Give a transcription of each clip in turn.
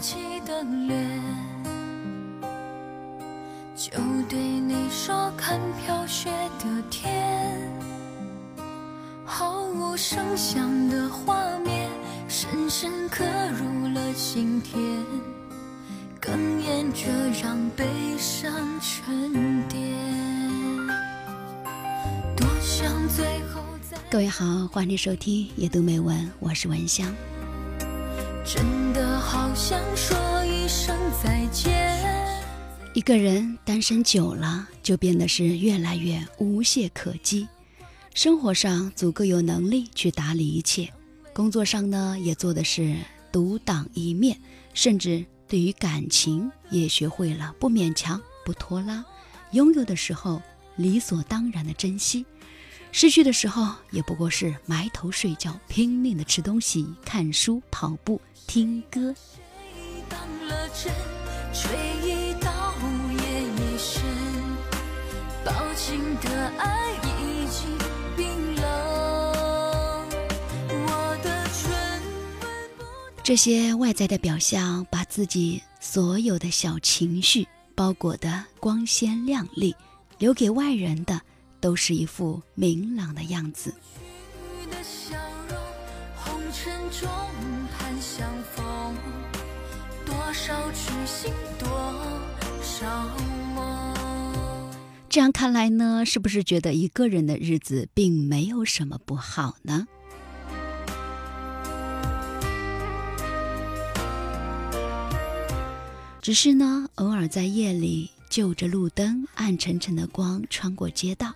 泣的脸，就对你说看飘雪的天，毫无声响的画面，深深刻入了心田，哽咽着让悲伤沉淀。多想最后再各位好，欢迎收听《夜读美文》，我是文香。真的好想说一声再见。一个人单身久了，就变得是越来越无懈可击。生活上足够有能力去打理一切，工作上呢也做的是独当一面，甚至对于感情也学会了不勉强、不拖拉，拥有的时候理所当然的珍惜。失去的时候，也不过是埋头睡觉，拼命的吃东西、看书、跑步、听歌。当了真，吹一刀也一身，抱紧的爱已经冰冷。我的唇吻不这些外在的表象，把自己所有的小情绪包裹得光鲜亮丽，留给外人的都是一副明朗的样子。的笑容，红尘中盼相逢，多少痴心，多少梦。这样看来呢，是不是觉得一个人的日子并没有什么不好呢？只是呢，偶尔在夜里就着路灯，暗沉沉的光穿过街道，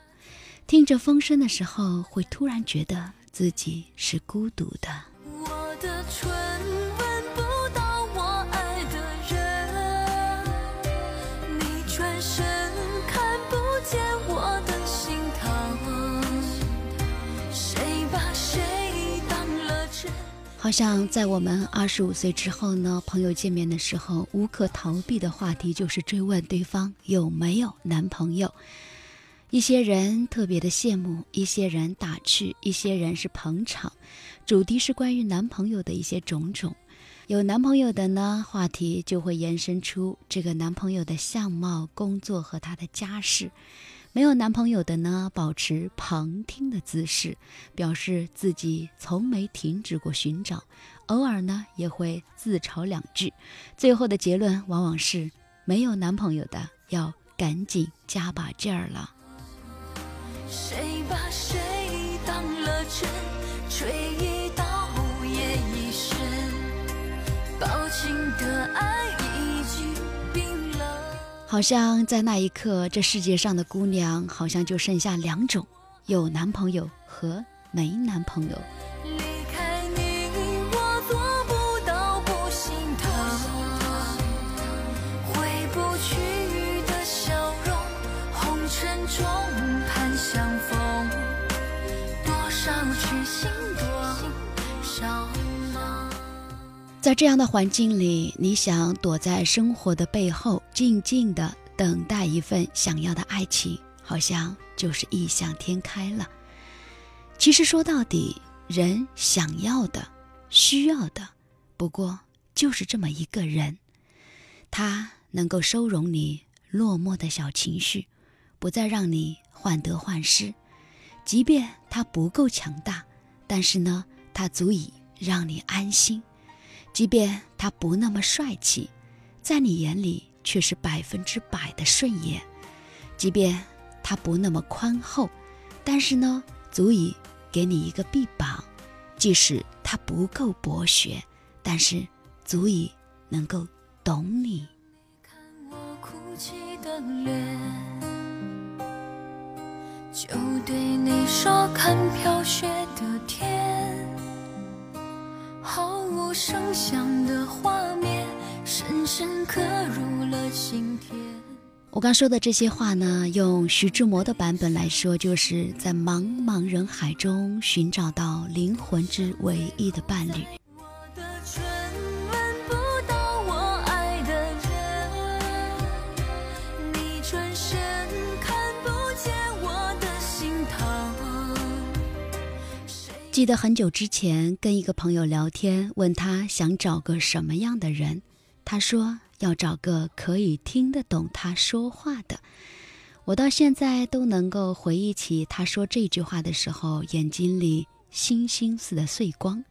听着风声的时候，会突然觉得自己是孤独的。我的好像在我们二十五岁之后呢，朋友见面的时候，无可逃避的话题就是追问对方有没有男朋友。一些人特别的羡慕，一些人打趣，一些人是捧场。主题是关于男朋友的一些种种。有男朋友的呢，话题就会延伸出这个男朋友的相貌、工作和他的家世。没有男朋友的呢，保持旁听的姿势，表示自己从没停止过寻找，偶尔呢也会自嘲两句。最后的结论往往是：没有男朋友的要赶紧加把劲儿了。谁把谁当了真？吹一刀也一身，抱紧的爱。好像在那一刻，这世界上的姑娘好像就剩下两种：有男朋友和没男朋友。在这样的环境里，你想躲在生活的背后，静静的等待一份想要的爱情，好像就是异想天开了。其实说到底，人想要的、需要的，不过就是这么一个人，他能够收容你落寞的小情绪，不再让你患得患失。即便他不够强大，但是呢，他足以让你安心。即便他不那么帅气，在你眼里却是百分之百的顺眼；即便他不那么宽厚，但是呢，足以给你一个臂膀；即使他不够博学，但是足以能够懂你。看我哭泣的脸，就对你说看飘雪的天，声响的画面，深深刻入了心田。我刚说的这些话呢，用徐志摩的版本来说，就是在茫茫人海中寻找到灵魂之唯一的伴侣。记得很久之前跟一个朋友聊天，问他想找个什么样的人，他说要找个可以听得懂他说话的。我到现在都能够回忆起他说这句话的时候，眼睛里星星似的碎光，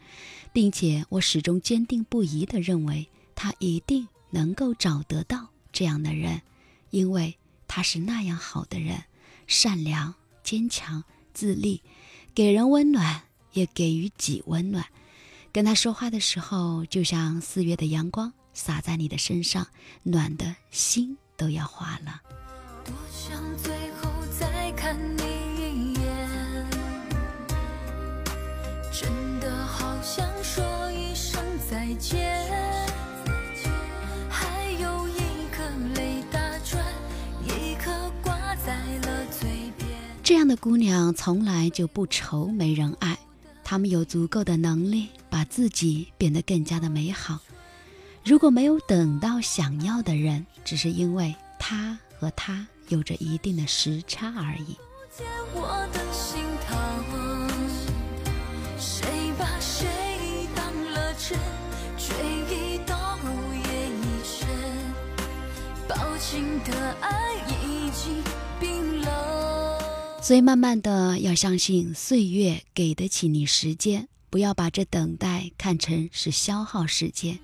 并且我始终坚定不移地认为他一定能够找得到这样的人，因为他是那样好的人，善良、坚强、自立，给人温暖，也给予己温暖。跟他说话的时候，就像四月的阳光洒在你的身上，暖的心都要化了。多想最后再看你一眼，真的好想说一声再见。还有一颗泪打转，一颗挂在了嘴边。这样的姑娘从来就不愁没人爱，他们有足够的能力把自己变得更加的美好。如果没有等到想要的人，只是因为他和他。有着一定的时差而已。的爱已经所以，慢慢的要相信岁月给得起你时间，不要把这等待看成是消耗时间，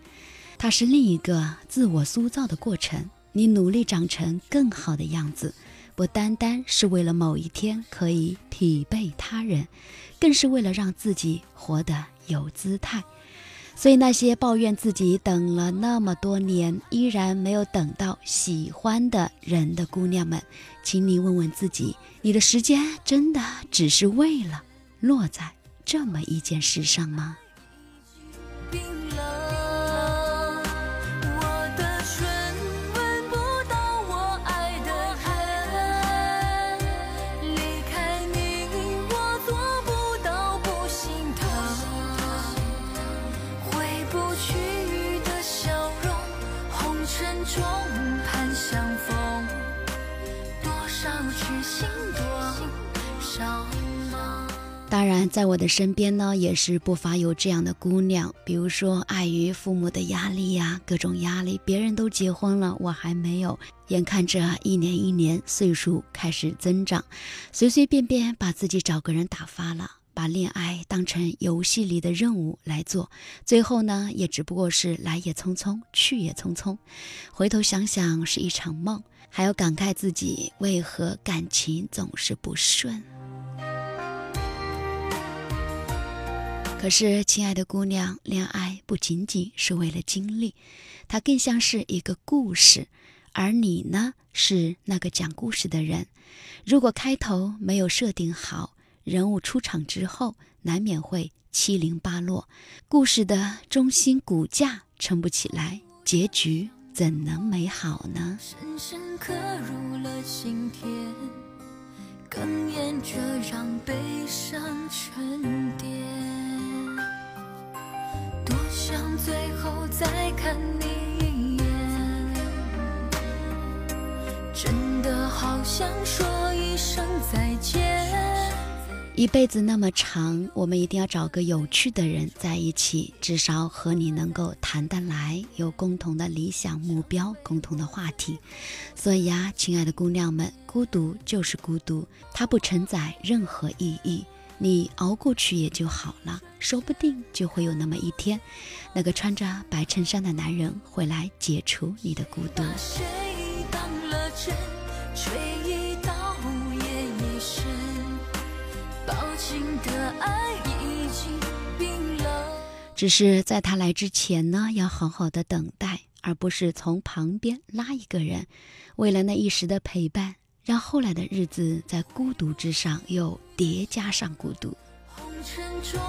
它是另一个自我塑造的过程。你努力长成更好的样子，不单单是为了某一天可以匹配他人，更是为了让自己活得有姿态。所以，那些抱怨自己等了那么多年依然没有等到喜欢的人的姑娘们，请你问问自己：你的时间真的只是为了落在这么一件事上吗？当然，在我的身边呢，也是不乏有这样的姑娘。比如说，碍于父母的压力呀，各种压力，别人都结婚了，我还没有。眼看着一年一年岁数开始增长，随随便便把自己找个人打发了，把恋爱当成游戏里的任务来做，最后呢，也只不过是来也匆匆，去也匆匆。回头想想，是一场梦，还要感慨自己为何感情总是不顺。可是，亲爱的姑娘，恋爱不仅仅是为了经历，它更像是一个故事，而你呢，是那个讲故事的人。如果开头没有设定好，人物出场之后，难免会七零八落，故事的中心骨架撑不起来，结局怎能美好呢？深深刻入了心田，哽咽着让悲伤沉淀。最后再看你一眼，真的好想说一声再见。一辈子那么长，我们一定要找个有趣的人在一起，至少和你能够谈得来，有共同的理想目标、共同的话题。所以啊，亲爱的姑娘们，孤独就是孤独，它不承载任何意义。你熬过去也就好了，说不定就会有那么一天，那个穿着白衬衫的男人会来解除你的孤独。只是在他来之前呢，要好好的等待，而不是从旁边拉一个人，为了那一时的陪伴。让后来的日子在孤独之上又叠加上孤独。红尘中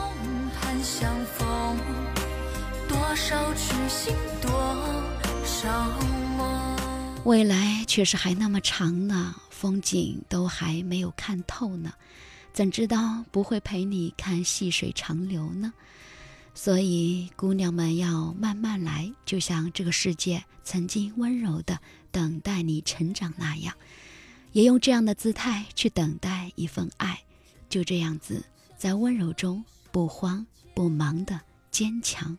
盼相逢，多少痴心，多少梦。未来确实还那么长呢，风景都还没有看透呢，怎知道不会陪你看细水长流呢？所以，姑娘们要慢慢来，就像这个世界曾经温柔的等待你成长那样。也用这样的姿态去等待一份爱，就这样子，在温柔中不慌不忙的坚强。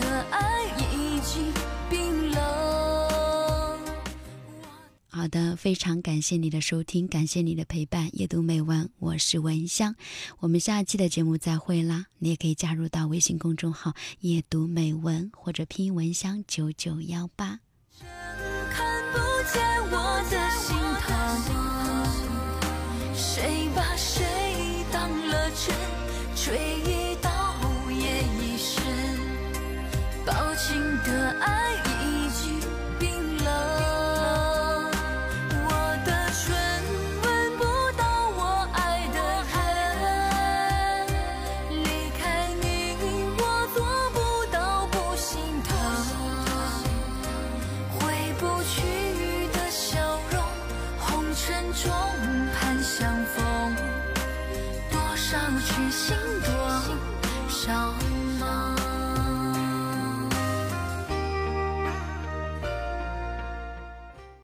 的爱已经冰冷。好的，非常感谢你的收听，感谢你的陪伴。夜读美文，我是文香，我们下期的节目再会啦！你也可以加入到微信公众号“夜读美文”或者拼音“文香九九幺八”。看不见我的心